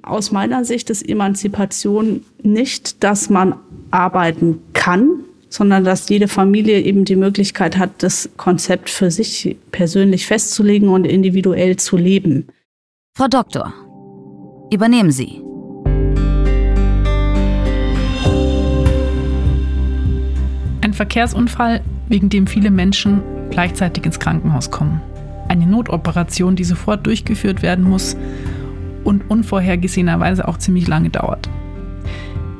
Aus meiner Sicht ist Emanzipation nicht, dass man arbeiten kann, sondern dass jede Familie eben die Möglichkeit hat, das Konzept für sich persönlich festzulegen und individuell zu leben. Frau Doktor, übernehmen Sie. Ein Verkehrsunfall, wegen dem viele Menschen gleichzeitig ins Krankenhaus kommen. Eine Notoperation, die sofort durchgeführt werden muss und unvorhergesehenerweise auch ziemlich lange dauert.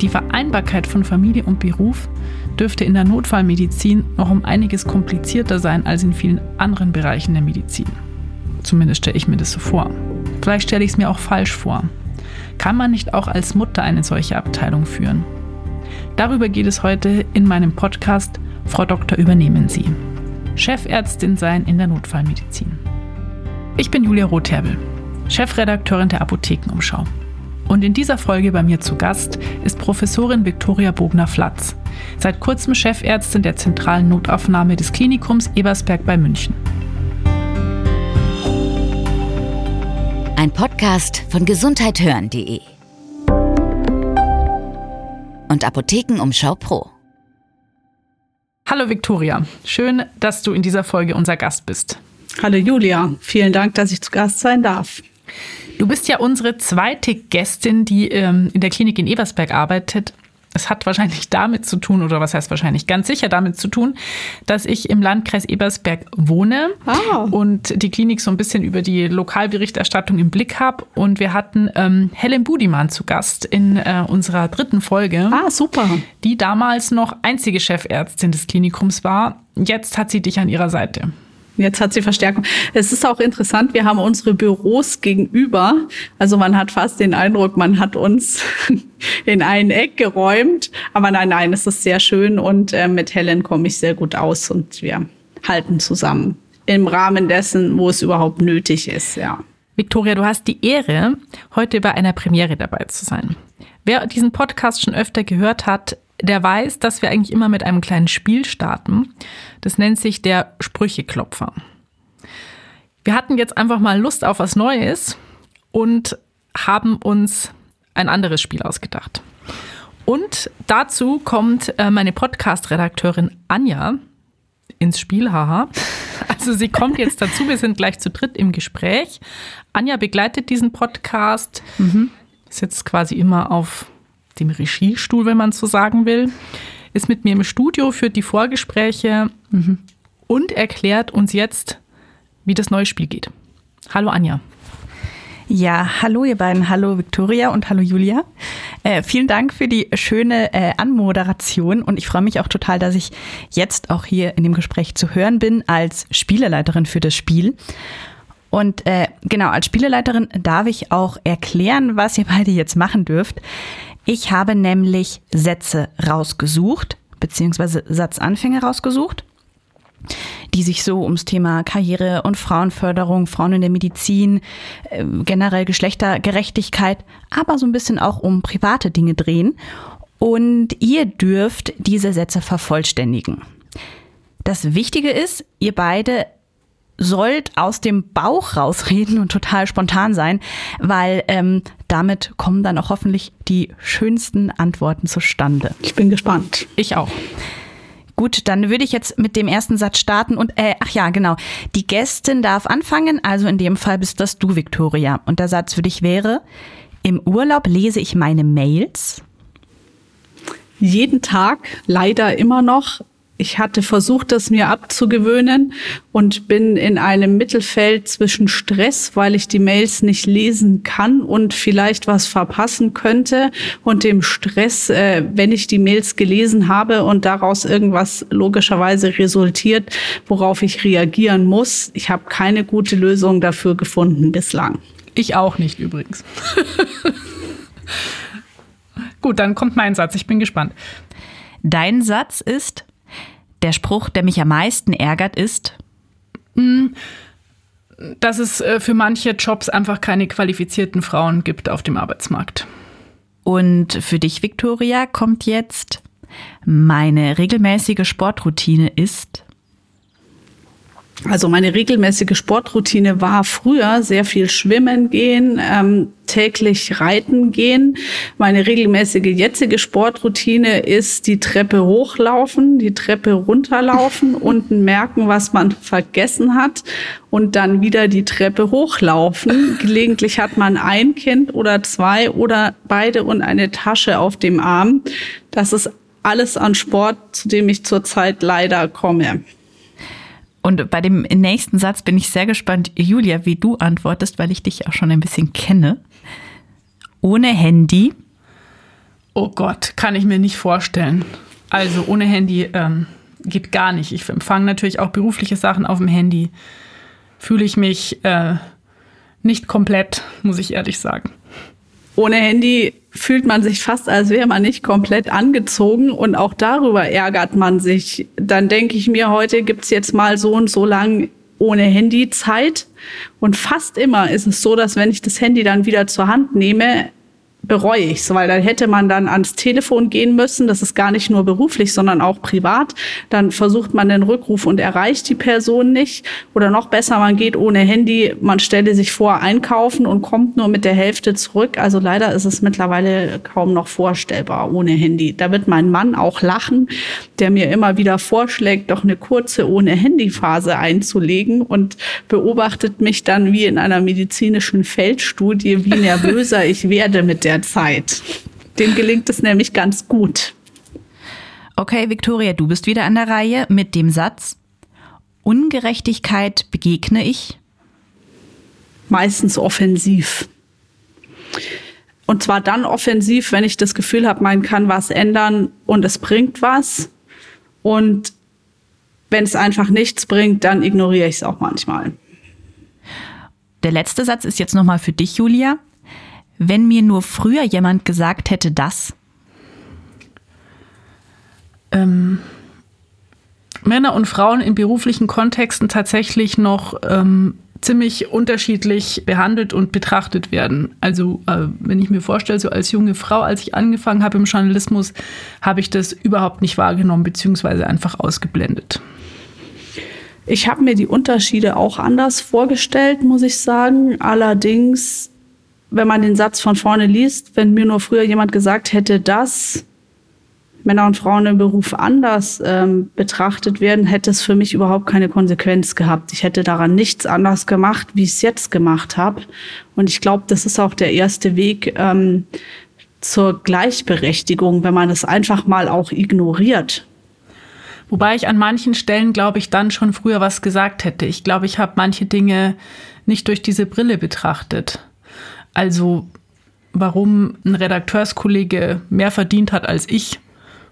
Die Vereinbarkeit von Familie und Beruf dürfte in der Notfallmedizin noch um einiges komplizierter sein als in vielen anderen Bereichen der Medizin. Zumindest stelle ich mir das so vor. Vielleicht stelle ich es mir auch falsch vor. Kann man nicht auch als Mutter eine solche Abteilung führen? Darüber geht es heute in meinem Podcast Frau Doktor übernehmen Sie. Chefärztin sein in der Notfallmedizin. Ich bin Julia Rotherbel, Chefredakteurin der Apothekenumschau. Und in dieser Folge bei mir zu Gast ist Professorin Viktoria Bogner-Flatz, seit kurzem Chefärztin der zentralen Notaufnahme des Klinikums Ebersberg bei München. Ein Podcast von gesundheithören.de und Apothekenumschau Pro. Hallo Viktoria, schön, dass du in dieser Folge unser Gast bist. Hallo Julia, vielen Dank, dass ich zu Gast sein darf. Du bist ja unsere zweite Gästin, die ähm, in der Klinik in Eversberg arbeitet. Es hat wahrscheinlich damit zu tun, oder was heißt wahrscheinlich ganz sicher damit zu tun, dass ich im Landkreis Ebersberg wohne ah. und die Klinik so ein bisschen über die Lokalberichterstattung im Blick habe. Und wir hatten ähm, Helen Budimann zu Gast in äh, unserer dritten Folge. Ah, super. Die damals noch einzige Chefärztin des Klinikums war. Jetzt hat sie dich an ihrer Seite. Jetzt hat sie Verstärkung. Es ist auch interessant, wir haben unsere Büros gegenüber. Also man hat fast den Eindruck, man hat uns in ein Eck geräumt. Aber nein, nein, es ist sehr schön und äh, mit Helen komme ich sehr gut aus und wir halten zusammen im Rahmen dessen, wo es überhaupt nötig ist, ja. Victoria, du hast die Ehre, heute bei einer Premiere dabei zu sein. Wer diesen Podcast schon öfter gehört hat, der weiß, dass wir eigentlich immer mit einem kleinen Spiel starten. Das nennt sich der Sprücheklopfer. Wir hatten jetzt einfach mal Lust auf was Neues und haben uns ein anderes Spiel ausgedacht. Und dazu kommt äh, meine Podcast-Redakteurin Anja ins Spiel, haha. Also sie kommt jetzt dazu, wir sind gleich zu dritt im Gespräch. Anja begleitet diesen Podcast, mhm. ist jetzt quasi immer auf dem Regiestuhl, wenn man so sagen will, ist mit mir im Studio, führt die Vorgespräche mhm. und erklärt uns jetzt, wie das neue Spiel geht. Hallo Anja. Ja, hallo ihr beiden, hallo Victoria und hallo Julia. Äh, vielen Dank für die schöne äh, Anmoderation und ich freue mich auch total, dass ich jetzt auch hier in dem Gespräch zu hören bin als Spieleleiterin für das Spiel. Und äh, genau, als Spieleleiterin darf ich auch erklären, was ihr beide jetzt machen dürft. Ich habe nämlich Sätze rausgesucht, beziehungsweise Satzanfänge rausgesucht, die sich so ums Thema Karriere und Frauenförderung, Frauen in der Medizin, äh, generell Geschlechtergerechtigkeit, aber so ein bisschen auch um private Dinge drehen. Und ihr dürft diese Sätze vervollständigen. Das Wichtige ist, ihr beide sollt aus dem Bauch rausreden und total spontan sein, weil ähm, damit kommen dann auch hoffentlich die schönsten Antworten zustande. Ich bin gespannt. Ich auch. Gut, dann würde ich jetzt mit dem ersten Satz starten und äh, ach ja, genau. Die Gästin darf anfangen, also in dem Fall bist das du, Victoria. Und der Satz für dich wäre: Im Urlaub lese ich meine Mails. Jeden Tag, leider immer noch, ich hatte versucht, das mir abzugewöhnen und bin in einem Mittelfeld zwischen Stress, weil ich die Mails nicht lesen kann und vielleicht was verpassen könnte und dem Stress, äh, wenn ich die Mails gelesen habe und daraus irgendwas logischerweise resultiert, worauf ich reagieren muss. Ich habe keine gute Lösung dafür gefunden bislang. Ich auch nicht übrigens. Gut, dann kommt mein Satz. Ich bin gespannt. Dein Satz ist, der Spruch, der mich am meisten ärgert, ist, hm, dass es äh, für manche Jobs einfach keine qualifizierten Frauen gibt auf dem Arbeitsmarkt. Und für dich, Victoria, kommt jetzt, meine regelmäßige Sportroutine ist. Also meine regelmäßige Sportroutine war früher sehr viel schwimmen gehen, ähm, täglich reiten gehen. Meine regelmäßige jetzige Sportroutine ist die Treppe hochlaufen, die Treppe runterlaufen, unten merken, was man vergessen hat und dann wieder die Treppe hochlaufen. Gelegentlich hat man ein Kind oder zwei oder beide und eine Tasche auf dem Arm. Das ist alles an Sport, zu dem ich zurzeit leider komme. Und bei dem nächsten Satz bin ich sehr gespannt, Julia, wie du antwortest, weil ich dich auch schon ein bisschen kenne. Ohne Handy. Oh Gott, kann ich mir nicht vorstellen. Also ohne Handy ähm, geht gar nicht. Ich empfange natürlich auch berufliche Sachen auf dem Handy. Fühle ich mich äh, nicht komplett, muss ich ehrlich sagen. Ohne Handy fühlt man sich fast, als wäre man nicht komplett angezogen und auch darüber ärgert man sich. Dann denke ich mir, heute gibt's jetzt mal so und so lang ohne Handy Zeit. Und fast immer ist es so, dass wenn ich das Handy dann wieder zur Hand nehme, bereue ich es, weil da hätte man dann ans Telefon gehen müssen. Das ist gar nicht nur beruflich, sondern auch privat. Dann versucht man den Rückruf und erreicht die Person nicht. Oder noch besser, man geht ohne Handy, man stelle sich vor, einkaufen und kommt nur mit der Hälfte zurück. Also leider ist es mittlerweile kaum noch vorstellbar ohne Handy. Da wird mein Mann auch lachen, der mir immer wieder vorschlägt, doch eine kurze ohne Handyphase einzulegen und beobachtet mich dann wie in einer medizinischen Feldstudie, wie nervöser ich werde mit der der Zeit. Dem gelingt es nämlich ganz gut. Okay, Victoria, du bist wieder an der Reihe mit dem Satz, Ungerechtigkeit begegne ich? Meistens offensiv. Und zwar dann offensiv, wenn ich das Gefühl habe, man kann was ändern und es bringt was. Und wenn es einfach nichts bringt, dann ignoriere ich es auch manchmal. Der letzte Satz ist jetzt nochmal für dich, Julia wenn mir nur früher jemand gesagt hätte, das? Ähm, Männer und Frauen in beruflichen Kontexten tatsächlich noch ähm, ziemlich unterschiedlich behandelt und betrachtet werden. Also äh, wenn ich mir vorstelle, so als junge Frau, als ich angefangen habe im Journalismus, habe ich das überhaupt nicht wahrgenommen, beziehungsweise einfach ausgeblendet. Ich habe mir die Unterschiede auch anders vorgestellt, muss ich sagen. Allerdings wenn man den Satz von vorne liest, wenn mir nur früher jemand gesagt hätte, dass Männer und Frauen im Beruf anders ähm, betrachtet werden, hätte es für mich überhaupt keine Konsequenz gehabt. Ich hätte daran nichts anders gemacht, wie ich es jetzt gemacht habe. Und ich glaube, das ist auch der erste Weg ähm, zur Gleichberechtigung, wenn man es einfach mal auch ignoriert. Wobei ich an manchen Stellen, glaube ich, dann schon früher was gesagt hätte. Ich glaube, ich habe manche Dinge nicht durch diese Brille betrachtet. Also warum ein Redakteurskollege mehr verdient hat als ich,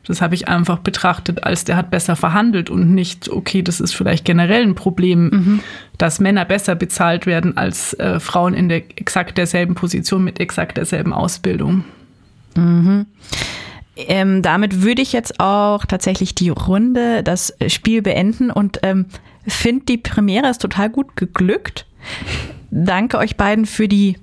das habe ich einfach betrachtet, als der hat besser verhandelt und nicht, okay, das ist vielleicht generell ein Problem, mhm. dass Männer besser bezahlt werden als äh, Frauen in der exakt derselben Position mit exakt derselben Ausbildung. Mhm. Ähm, damit würde ich jetzt auch tatsächlich die Runde, das Spiel beenden und ähm, finde die Premiere ist total gut geglückt. Danke euch beiden für die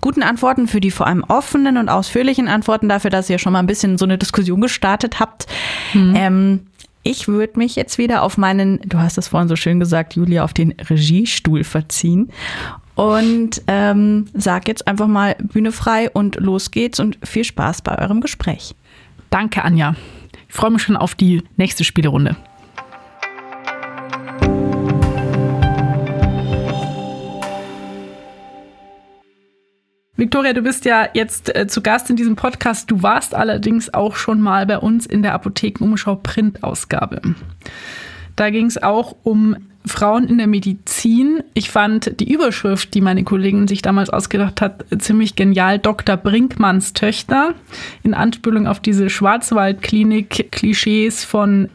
guten Antworten, für die vor allem offenen und ausführlichen Antworten, dafür, dass ihr schon mal ein bisschen so eine Diskussion gestartet habt. Mhm. Ähm, ich würde mich jetzt wieder auf meinen, du hast es vorhin so schön gesagt, Julia, auf den Regiestuhl verziehen und ähm, sag jetzt einfach mal Bühne frei und los geht's und viel Spaß bei eurem Gespräch. Danke, Anja. Ich freue mich schon auf die nächste Spielerunde. Victoria, du bist ja jetzt äh, zu Gast in diesem Podcast. Du warst allerdings auch schon mal bei uns in der Apothekenumschau Printausgabe. Da ging es auch um Frauen in der Medizin. Ich fand die Überschrift, die meine Kollegin sich damals ausgedacht hat, ziemlich genial. Dr. Brinkmanns Töchter in Anspielung auf diese Schwarzwaldklinik-Klischees von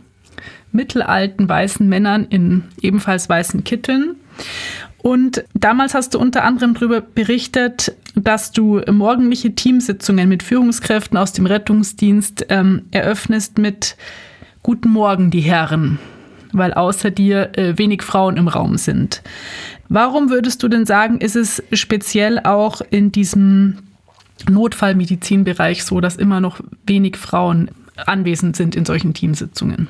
mittelalten weißen Männern in ebenfalls weißen Kitteln. Und damals hast du unter anderem darüber berichtet, dass du morgendliche Teamsitzungen mit Führungskräften aus dem Rettungsdienst ähm, eröffnest mit Guten Morgen, die Herren, weil außer dir äh, wenig Frauen im Raum sind. Warum würdest du denn sagen, ist es speziell auch in diesem Notfallmedizinbereich so, dass immer noch wenig Frauen anwesend sind in solchen Teamsitzungen?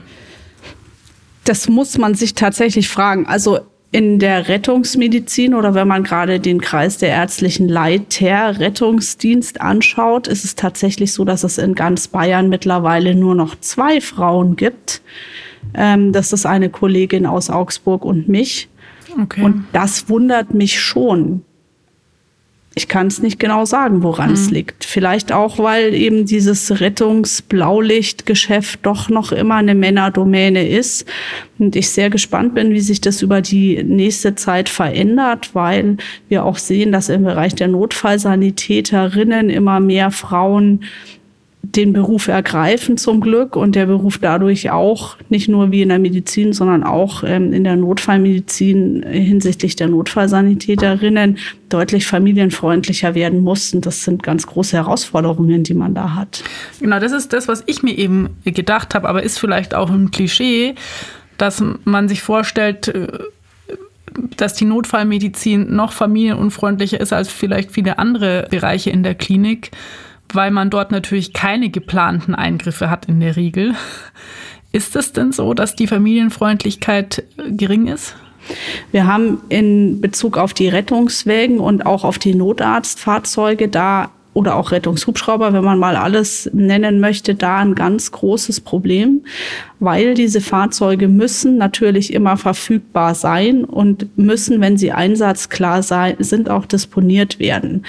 Das muss man sich tatsächlich fragen. Also in der Rettungsmedizin oder wenn man gerade den Kreis der ärztlichen Leiter Rettungsdienst anschaut, ist es tatsächlich so, dass es in ganz Bayern mittlerweile nur noch zwei Frauen gibt. Ähm, das ist eine Kollegin aus Augsburg und mich. Okay. Und das wundert mich schon. Ich kann es nicht genau sagen, woran es mhm. liegt. Vielleicht auch, weil eben dieses Rettungsblaulichtgeschäft doch noch immer eine Männerdomäne ist. Und ich sehr gespannt bin, wie sich das über die nächste Zeit verändert, weil wir auch sehen, dass im Bereich der Notfallsanitäterinnen immer mehr Frauen den Beruf ergreifen zum Glück und der Beruf dadurch auch nicht nur wie in der Medizin, sondern auch ähm, in der Notfallmedizin hinsichtlich der Notfallsanitäterinnen deutlich familienfreundlicher werden mussten. Das sind ganz große Herausforderungen, die man da hat. Genau, das ist das, was ich mir eben gedacht habe, aber ist vielleicht auch ein Klischee, dass man sich vorstellt, äh, dass die Notfallmedizin noch familienunfreundlicher ist als vielleicht viele andere Bereiche in der Klinik weil man dort natürlich keine geplanten Eingriffe hat in der Regel. Ist es denn so, dass die Familienfreundlichkeit äh, gering ist? Wir haben in Bezug auf die Rettungswägen und auch auf die Notarztfahrzeuge da oder auch Rettungshubschrauber, wenn man mal alles nennen möchte, da ein ganz großes Problem, weil diese Fahrzeuge müssen natürlich immer verfügbar sein und müssen, wenn sie einsatzklar sind, auch disponiert werden.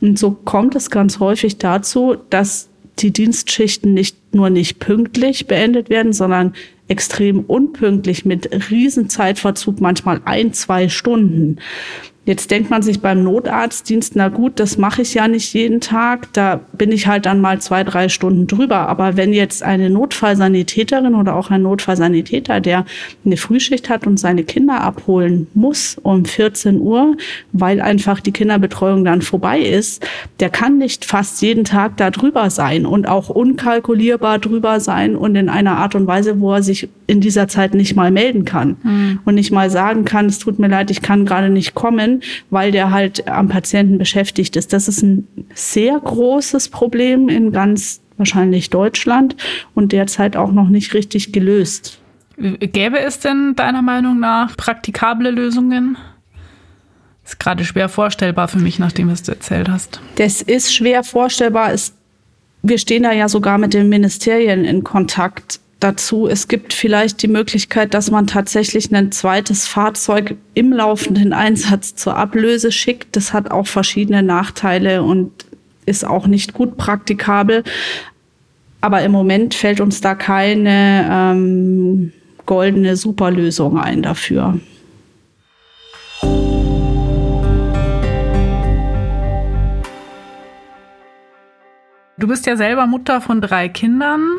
Und so kommt es ganz häufig dazu, dass die Dienstschichten nicht nur nicht pünktlich beendet werden, sondern extrem unpünktlich mit Riesenzeitverzug, manchmal ein, zwei Stunden. Jetzt denkt man sich beim Notarztdienst, na gut, das mache ich ja nicht jeden Tag, da bin ich halt dann mal zwei, drei Stunden drüber. Aber wenn jetzt eine Notfallsanitäterin oder auch ein Notfallsanitäter, der eine Frühschicht hat und seine Kinder abholen muss um 14 Uhr, weil einfach die Kinderbetreuung dann vorbei ist, der kann nicht fast jeden Tag da drüber sein und auch unkalkulierbar drüber sein und in einer Art und Weise, wo er sich in dieser Zeit nicht mal melden kann mhm. und nicht mal sagen kann, es tut mir leid, ich kann gerade nicht kommen, weil der halt am Patienten beschäftigt ist. Das ist ein sehr großes Problem in ganz wahrscheinlich Deutschland und derzeit auch noch nicht richtig gelöst. Gäbe es denn deiner Meinung nach praktikable Lösungen? ist gerade schwer vorstellbar für mich, nachdem was du erzählt hast. Das ist schwer vorstellbar. Es, wir stehen da ja sogar mit den Ministerien in Kontakt dazu. Es gibt vielleicht die Möglichkeit, dass man tatsächlich ein zweites Fahrzeug im laufenden Einsatz zur Ablöse schickt. Das hat auch verschiedene Nachteile und ist auch nicht gut praktikabel. Aber im Moment fällt uns da keine ähm, goldene Superlösung ein dafür. Du bist ja selber Mutter von drei Kindern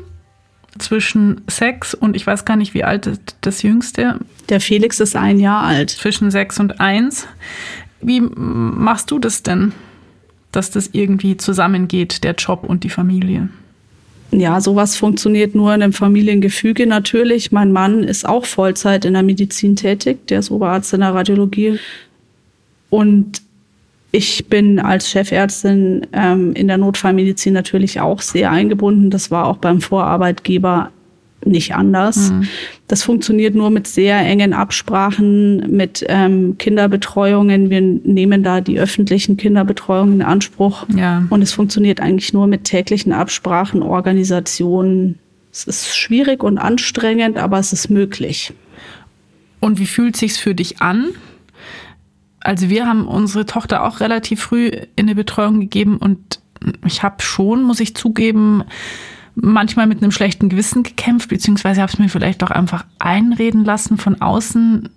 zwischen sechs und ich weiß gar nicht, wie alt das Jüngste. Der Felix ist ein Jahr alt. Zwischen sechs und eins. Wie machst du das denn, dass das irgendwie zusammengeht, der Job und die Familie? Ja, sowas funktioniert nur in einem Familiengefüge natürlich. Mein Mann ist auch Vollzeit in der Medizin tätig, der ist Oberarzt in der Radiologie. Und ich bin als Chefärztin ähm, in der Notfallmedizin natürlich auch sehr eingebunden. Das war auch beim Vorarbeitgeber nicht anders. Mhm. Das funktioniert nur mit sehr engen Absprachen, mit ähm, Kinderbetreuungen. Wir nehmen da die öffentlichen Kinderbetreuungen in Anspruch. Ja. Und es funktioniert eigentlich nur mit täglichen Absprachen, Organisationen. Es ist schwierig und anstrengend, aber es ist möglich. Und wie fühlt sich's für dich an? Also wir haben unsere Tochter auch relativ früh in eine Betreuung gegeben und ich habe schon, muss ich zugeben, manchmal mit einem schlechten Gewissen gekämpft, beziehungsweise habe es mir vielleicht auch einfach einreden lassen von außen.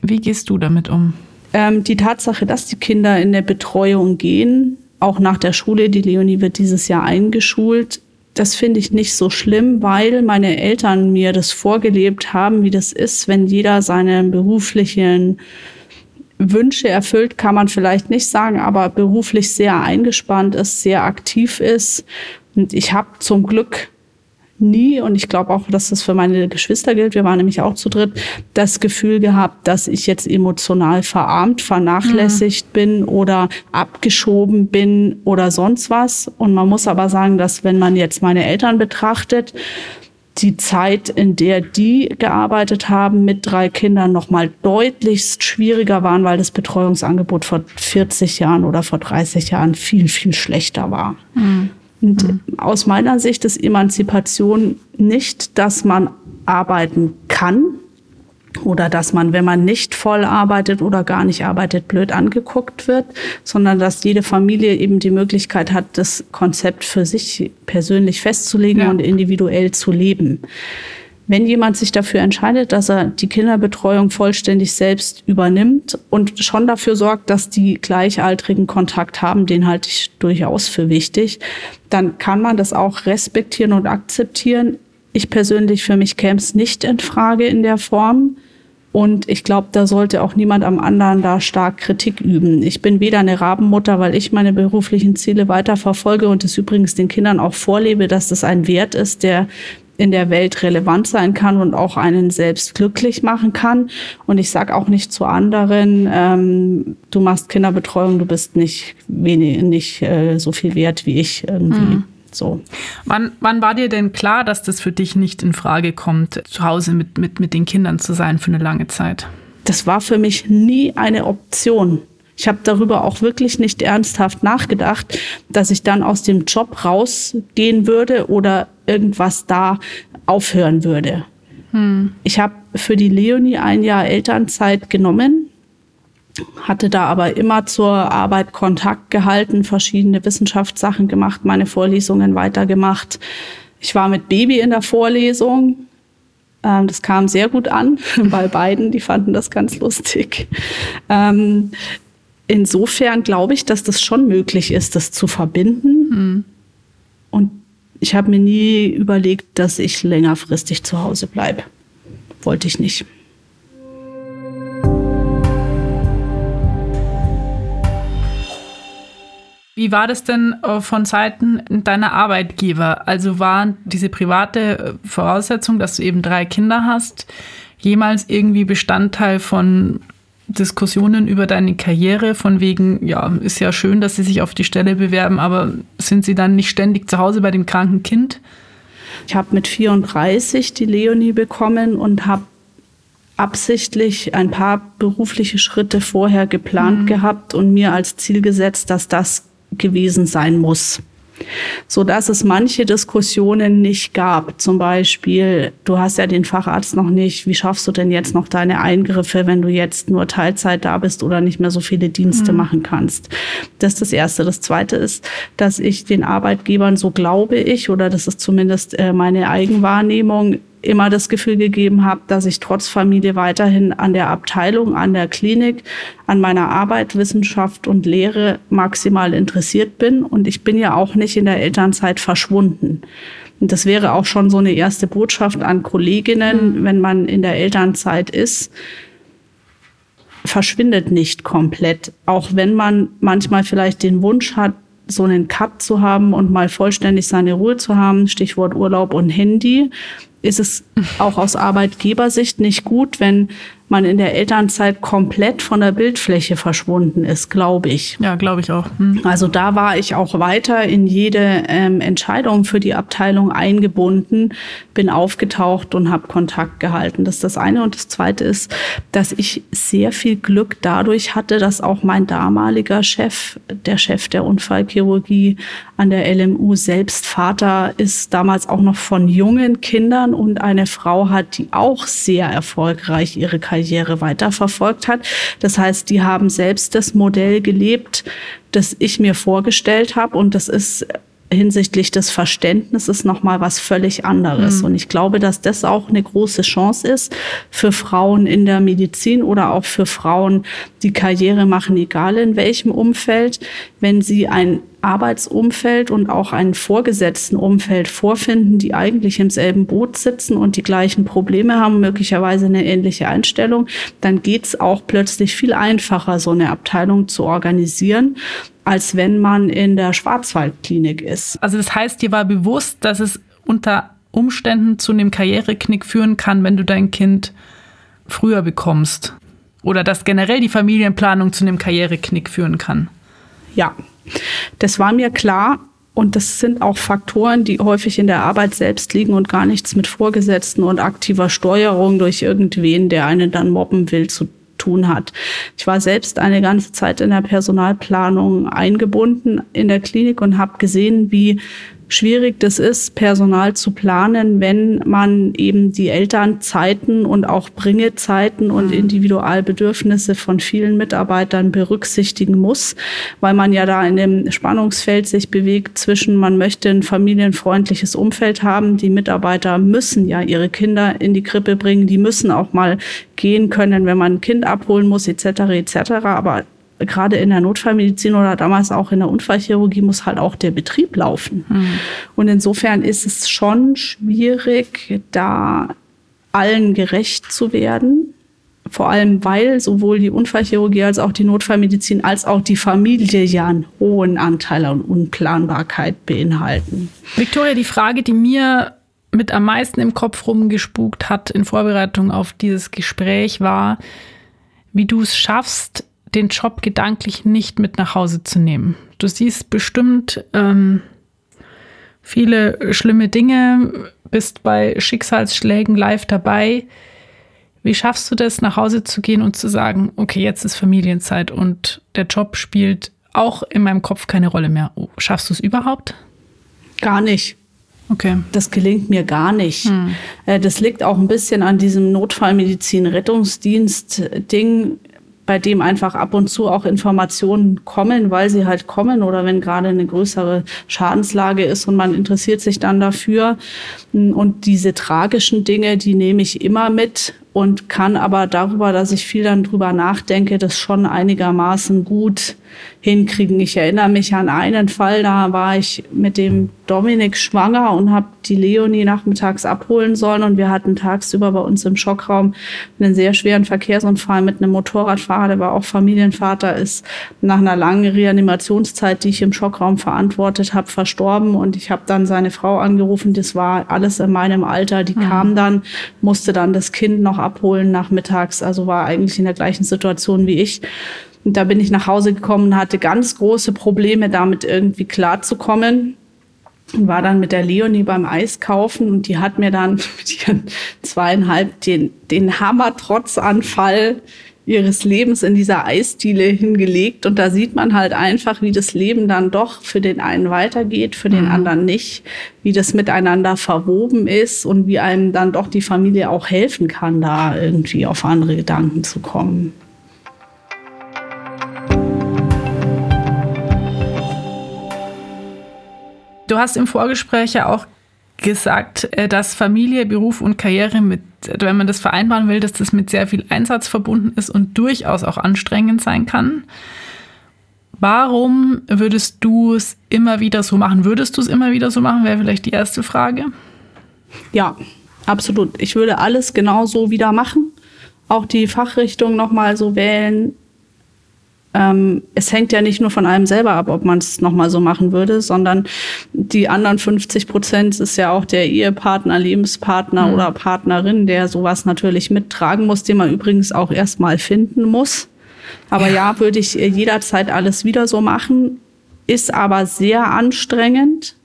Wie gehst du damit um? Ähm, die Tatsache, dass die Kinder in der Betreuung gehen, auch nach der Schule, die Leonie wird dieses Jahr eingeschult, das finde ich nicht so schlimm, weil meine Eltern mir das vorgelebt haben, wie das ist, wenn jeder seine beruflichen Wünsche erfüllt, kann man vielleicht nicht sagen, aber beruflich sehr eingespannt ist, sehr aktiv ist. Und ich habe zum Glück nie, und ich glaube auch, dass das für meine Geschwister gilt, wir waren nämlich auch zu dritt, das Gefühl gehabt, dass ich jetzt emotional verarmt, vernachlässigt mhm. bin oder abgeschoben bin oder sonst was. Und man muss aber sagen, dass wenn man jetzt meine Eltern betrachtet, die Zeit, in der die gearbeitet haben mit drei Kindern, noch mal deutlichst schwieriger waren, weil das Betreuungsangebot vor 40 Jahren oder vor 30 Jahren viel, viel schlechter war. Mhm. Und mhm. aus meiner Sicht ist Emanzipation nicht, dass man arbeiten kann, oder dass man, wenn man nicht voll arbeitet oder gar nicht arbeitet, blöd angeguckt wird, sondern dass jede Familie eben die Möglichkeit hat, das Konzept für sich persönlich festzulegen ja. und individuell zu leben. Wenn jemand sich dafür entscheidet, dass er die Kinderbetreuung vollständig selbst übernimmt und schon dafür sorgt, dass die Gleichaltrigen Kontakt haben, den halte ich durchaus für wichtig, dann kann man das auch respektieren und akzeptieren. Ich persönlich für mich käme es nicht in Frage in der Form. Und ich glaube, da sollte auch niemand am anderen da stark Kritik üben. Ich bin weder eine Rabenmutter, weil ich meine beruflichen Ziele weiter verfolge und es übrigens den Kindern auch vorlebe, dass das ein Wert ist, der in der Welt relevant sein kann und auch einen selbst glücklich machen kann. Und ich sage auch nicht zu anderen, ähm, du machst Kinderbetreuung, du bist nicht wenig, nicht äh, so viel wert wie ich irgendwie. Mhm. So. Wann, wann war dir denn klar, dass das für dich nicht in Frage kommt, zu Hause mit, mit, mit den Kindern zu sein für eine lange Zeit? Das war für mich nie eine Option. Ich habe darüber auch wirklich nicht ernsthaft nachgedacht, dass ich dann aus dem Job rausgehen würde oder irgendwas da aufhören würde. Hm. Ich habe für die Leonie ein Jahr Elternzeit genommen, hatte da aber immer zur Arbeit Kontakt gehalten, verschiedene Wissenschaftssachen gemacht, meine Vorlesungen weitergemacht. Ich war mit Baby in der Vorlesung. Ähm, das kam sehr gut an bei beiden, die fanden das ganz lustig. Ähm, insofern glaube ich, dass das schon möglich ist, das zu verbinden. Mhm. Und ich habe mir nie überlegt, dass ich längerfristig zu Hause bleibe. Wollte ich nicht. Wie war das denn äh, von Seiten deiner Arbeitgeber? Also waren diese private äh, Voraussetzung, dass du eben drei Kinder hast, jemals irgendwie Bestandteil von Diskussionen über deine Karriere, von wegen, ja, ist ja schön, dass sie sich auf die Stelle bewerben, aber sind sie dann nicht ständig zu Hause bei dem kranken Kind? Ich habe mit 34 die Leonie bekommen und habe absichtlich ein paar berufliche Schritte vorher geplant mhm. gehabt und mir als Ziel gesetzt, dass das gewesen sein muss so dass es manche Diskussionen nicht gab. Zum Beispiel, du hast ja den Facharzt noch nicht. Wie schaffst du denn jetzt noch deine Eingriffe, wenn du jetzt nur Teilzeit da bist oder nicht mehr so viele Dienste mhm. machen kannst? Das ist das Erste. Das Zweite ist, dass ich den Arbeitgebern, so glaube ich, oder das ist zumindest äh, meine Eigenwahrnehmung, immer das Gefühl gegeben habe, dass ich trotz Familie weiterhin an der Abteilung, an der Klinik, an meiner Arbeit, Wissenschaft und Lehre maximal interessiert bin. Und ich bin ja auch nicht in der Elternzeit verschwunden. Und das wäre auch schon so eine erste Botschaft an Kolleginnen, mhm. wenn man in der Elternzeit ist verschwindet nicht komplett, auch wenn man manchmal vielleicht den Wunsch hat, so einen Cut zu haben und mal vollständig seine Ruhe zu haben, Stichwort Urlaub und Handy, ist es auch aus Arbeitgebersicht nicht gut, wenn man in der Elternzeit komplett von der Bildfläche verschwunden ist, glaube ich. Ja, glaube ich auch. Hm. Also da war ich auch weiter in jede ähm, Entscheidung für die Abteilung eingebunden, bin aufgetaucht und habe Kontakt gehalten. Das ist das eine. Und das zweite ist, dass ich sehr viel Glück dadurch hatte, dass auch mein damaliger Chef, der Chef der Unfallchirurgie an der LMU, selbst Vater ist, damals auch noch von jungen Kindern und eine Frau hat, die auch sehr erfolgreich ihre Karriere Karriere weiterverfolgt hat. Das heißt, die haben selbst das Modell gelebt, das ich mir vorgestellt habe und das ist hinsichtlich des Verständnisses nochmal was völlig anderes. Mhm. Und ich glaube, dass das auch eine große Chance ist für Frauen in der Medizin oder auch für Frauen, die Karriere machen, egal in welchem Umfeld, wenn sie ein Arbeitsumfeld und auch ein vorgesetzten Umfeld vorfinden, die eigentlich im selben Boot sitzen und die gleichen Probleme haben, möglicherweise eine ähnliche Einstellung, dann geht's auch plötzlich viel einfacher, so eine Abteilung zu organisieren als wenn man in der Schwarzwaldklinik ist. Also das heißt, dir war bewusst, dass es unter Umständen zu einem Karriereknick führen kann, wenn du dein Kind früher bekommst. Oder dass generell die Familienplanung zu einem Karriereknick führen kann. Ja, das war mir klar, Und das sind auch Faktoren, die häufig in der Arbeit selbst liegen und gar nichts mit Vorgesetzten und aktiver Steuerung durch irgendwen, der einen dann mobben will, zu tun hat. Ich war selbst eine ganze Zeit in der Personalplanung eingebunden in der Klinik und habe gesehen, wie schwierig das ist, Personal zu planen, wenn man eben die Elternzeiten und auch Bringezeiten und mhm. Individualbedürfnisse von vielen Mitarbeitern berücksichtigen muss, weil man ja da in dem Spannungsfeld sich bewegt zwischen, man möchte ein familienfreundliches Umfeld haben, die Mitarbeiter müssen ja ihre Kinder in die Krippe bringen, die müssen auch mal gehen können, wenn man ein Kind abholen muss, etc. etc. Aber gerade in der Notfallmedizin oder damals auch in der Unfallchirurgie muss halt auch der Betrieb laufen. Mhm. Und insofern ist es schon schwierig, da allen gerecht zu werden. Vor allem, weil sowohl die Unfallchirurgie als auch die Notfallmedizin als auch die Familie ja einen hohen Anteil an Unplanbarkeit beinhalten. Victoria, die Frage, die mir mit am meisten im Kopf rumgespukt hat in Vorbereitung auf dieses Gespräch war, wie du es schaffst, den Job gedanklich nicht mit nach Hause zu nehmen. Du siehst bestimmt ähm, viele schlimme Dinge, bist bei Schicksalsschlägen live dabei. Wie schaffst du das, nach Hause zu gehen und zu sagen, okay, jetzt ist Familienzeit und der Job spielt auch in meinem Kopf keine Rolle mehr? Schaffst du es überhaupt? Gar nicht. Okay. Das gelingt mir gar nicht. Hm. Äh, das liegt auch ein bisschen an diesem Notfallmedizin-Rettungsdienst-Ding bei dem einfach ab und zu auch Informationen kommen, weil sie halt kommen oder wenn gerade eine größere Schadenslage ist und man interessiert sich dann dafür. Und diese tragischen Dinge, die nehme ich immer mit und kann aber darüber, dass ich viel dann drüber nachdenke, das schon einigermaßen gut hinkriegen. Ich erinnere mich an einen Fall, da war ich mit dem Dominik schwanger und habe die Leonie nachmittags abholen sollen und wir hatten tagsüber bei uns im Schockraum einen sehr schweren Verkehrsunfall mit einem Motorradfahrer, der war auch Familienvater, ist nach einer langen Reanimationszeit, die ich im Schockraum verantwortet habe, verstorben und ich habe dann seine Frau angerufen, das war alles in meinem Alter, die mhm. kam dann, musste dann das Kind noch abholen nachmittags, also war eigentlich in der gleichen Situation wie ich. Und da bin ich nach Hause gekommen und hatte ganz große Probleme, damit irgendwie klarzukommen. Und war dann mit der Leonie beim Eiskaufen und die hat mir dann mit ihren zweieinhalb den, den Hammertrotzanfall ihres Lebens in dieser Eisdiele hingelegt. Und da sieht man halt einfach, wie das Leben dann doch für den einen weitergeht, für den mhm. anderen nicht, wie das miteinander verwoben ist und wie einem dann doch die Familie auch helfen kann, da irgendwie auf andere Gedanken zu kommen. Du hast im Vorgespräch ja auch gesagt, äh, dass Familie, Beruf und Karriere mit, wenn man das vereinbaren will, dass das mit sehr viel Einsatz verbunden ist und durchaus auch anstrengend sein kann. Warum würdest du es immer wieder so machen? Würdest du es immer wieder so machen, wäre vielleicht die erste Frage. Ja, absolut. Ich würde alles genauso wieder machen. Auch die Fachrichtung nochmal so wählen, ähm, es hängt ja nicht nur von einem selber ab, ob man es nochmal so machen würde, sondern die anderen 50 Prozent ist ja auch der Ehepartner, Lebenspartner mhm. oder Partnerin, der sowas natürlich mittragen muss, den man übrigens auch erstmal finden muss. Aber ja. ja, würde ich jederzeit alles wieder so machen, ist aber sehr anstrengend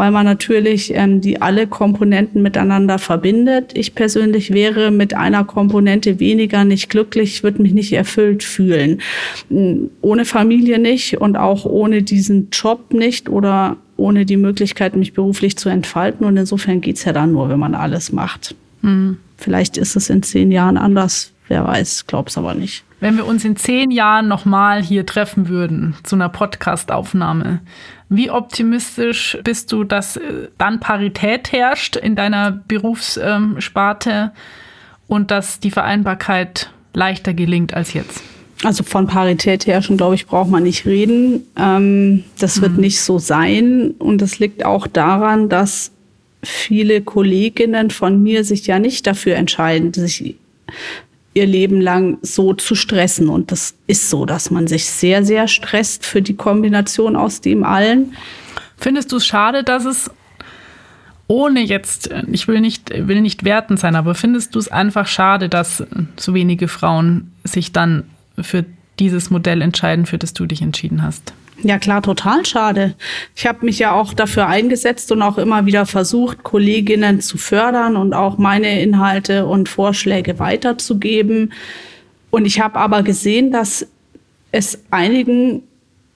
weil man natürlich ähm, die alle Komponenten miteinander verbindet. Ich persönlich wäre mit einer Komponente weniger nicht glücklich, würde mich nicht erfüllt fühlen. Hm, ohne Familie nicht und auch ohne diesen Job nicht oder ohne die Möglichkeit, mich beruflich zu entfalten. Und insofern geht's ja dann nur, wenn man alles macht. Mhm. Vielleicht ist es in zehn Jahren anders, wer weiß, glaub's aber nicht. Wenn wir uns in zehn Jahren nochmal hier treffen würden zu einer Podcast-Aufnahme, wie optimistisch bist du, dass äh, dann Parität herrscht in deiner Berufssparte und dass die Vereinbarkeit leichter gelingt als jetzt? Also von Parität herrschen, glaube ich, braucht man nicht reden. Ähm, das wird mhm. nicht so sein. Und das liegt auch daran, dass viele Kolleginnen von mir sich ja nicht dafür entscheiden, sich ihr Leben lang so zu stressen. Und das ist so, dass man sich sehr, sehr stresst für die Kombination aus dem allen. Findest du es schade, dass es ohne jetzt, ich will nicht, will nicht wertend sein, aber findest du es einfach schade, dass so wenige Frauen sich dann für dieses Modell entscheiden, für das du dich entschieden hast? Ja klar, total schade. Ich habe mich ja auch dafür eingesetzt und auch immer wieder versucht, Kolleginnen zu fördern und auch meine Inhalte und Vorschläge weiterzugeben. Und ich habe aber gesehen, dass es einigen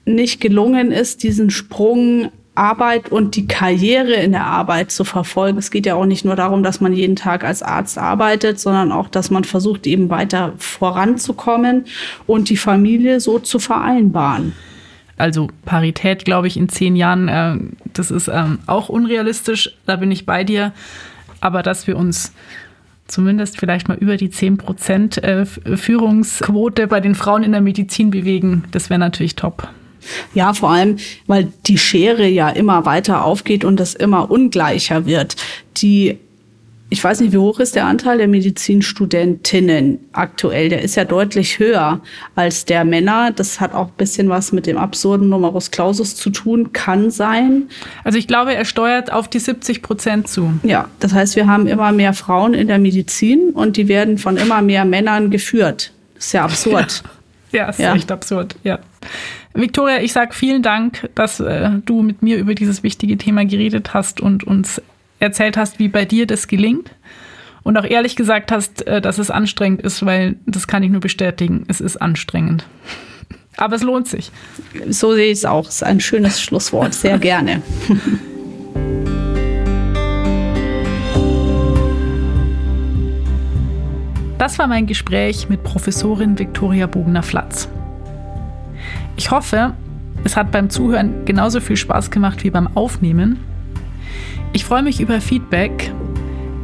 nicht gelungen ist, diesen Sprung Arbeit und die Karriere in der Arbeit zu verfolgen. Es geht ja auch nicht nur darum, dass man jeden Tag als Arzt arbeitet, sondern auch, dass man versucht, eben weiter voranzukommen und die Familie so zu vereinbaren. Also Parität, glaube ich, in zehn Jahren, äh, das ist ähm, auch unrealistisch, da bin ich bei dir. Aber dass wir uns zumindest vielleicht mal über die 10% äh, Führungsquote bei den Frauen in der Medizin bewegen, das wäre natürlich top. Ja, vor allem, weil die Schere ja immer weiter aufgeht und es immer ungleicher wird. Die ich weiß nicht, wie hoch ist der Anteil der Medizinstudentinnen aktuell? Der ist ja deutlich höher als der Männer. Das hat auch ein bisschen was mit dem absurden Numerus Clausus zu tun, kann sein. Also ich glaube, er steuert auf die 70 Prozent zu. Ja, das heißt, wir haben immer mehr Frauen in der Medizin und die werden von immer mehr Männern geführt. Das ist ja absurd. Ja, ja ist ja. echt absurd, ja. Victoria, ich sage vielen Dank, dass äh, du mit mir über dieses wichtige Thema geredet hast und uns erzählt hast, wie bei dir das gelingt. Und auch ehrlich gesagt hast, äh, dass es anstrengend ist, weil das kann ich nur bestätigen. Es ist anstrengend. Aber es lohnt sich. So sehe ich es auch. Es ist ein schönes Schlusswort. Sehr gerne. Das war mein Gespräch mit Professorin Viktoria Bogner-Flatz. Ich hoffe, es hat beim Zuhören genauso viel Spaß gemacht wie beim Aufnehmen ich freue mich über Feedback.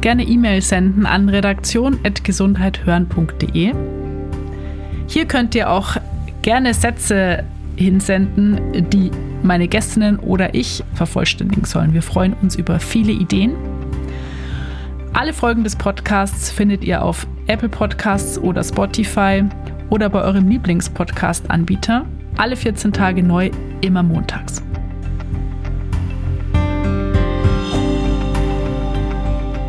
Gerne E-Mail senden an redaktion.gesundheithören.de. Hier könnt ihr auch gerne Sätze hinsenden, die meine Gästinnen oder ich vervollständigen sollen. Wir freuen uns über viele Ideen. Alle Folgen des Podcasts findet ihr auf Apple Podcasts oder Spotify oder bei eurem Lieblingspodcast-Anbieter. Alle 14 Tage neu, immer montags.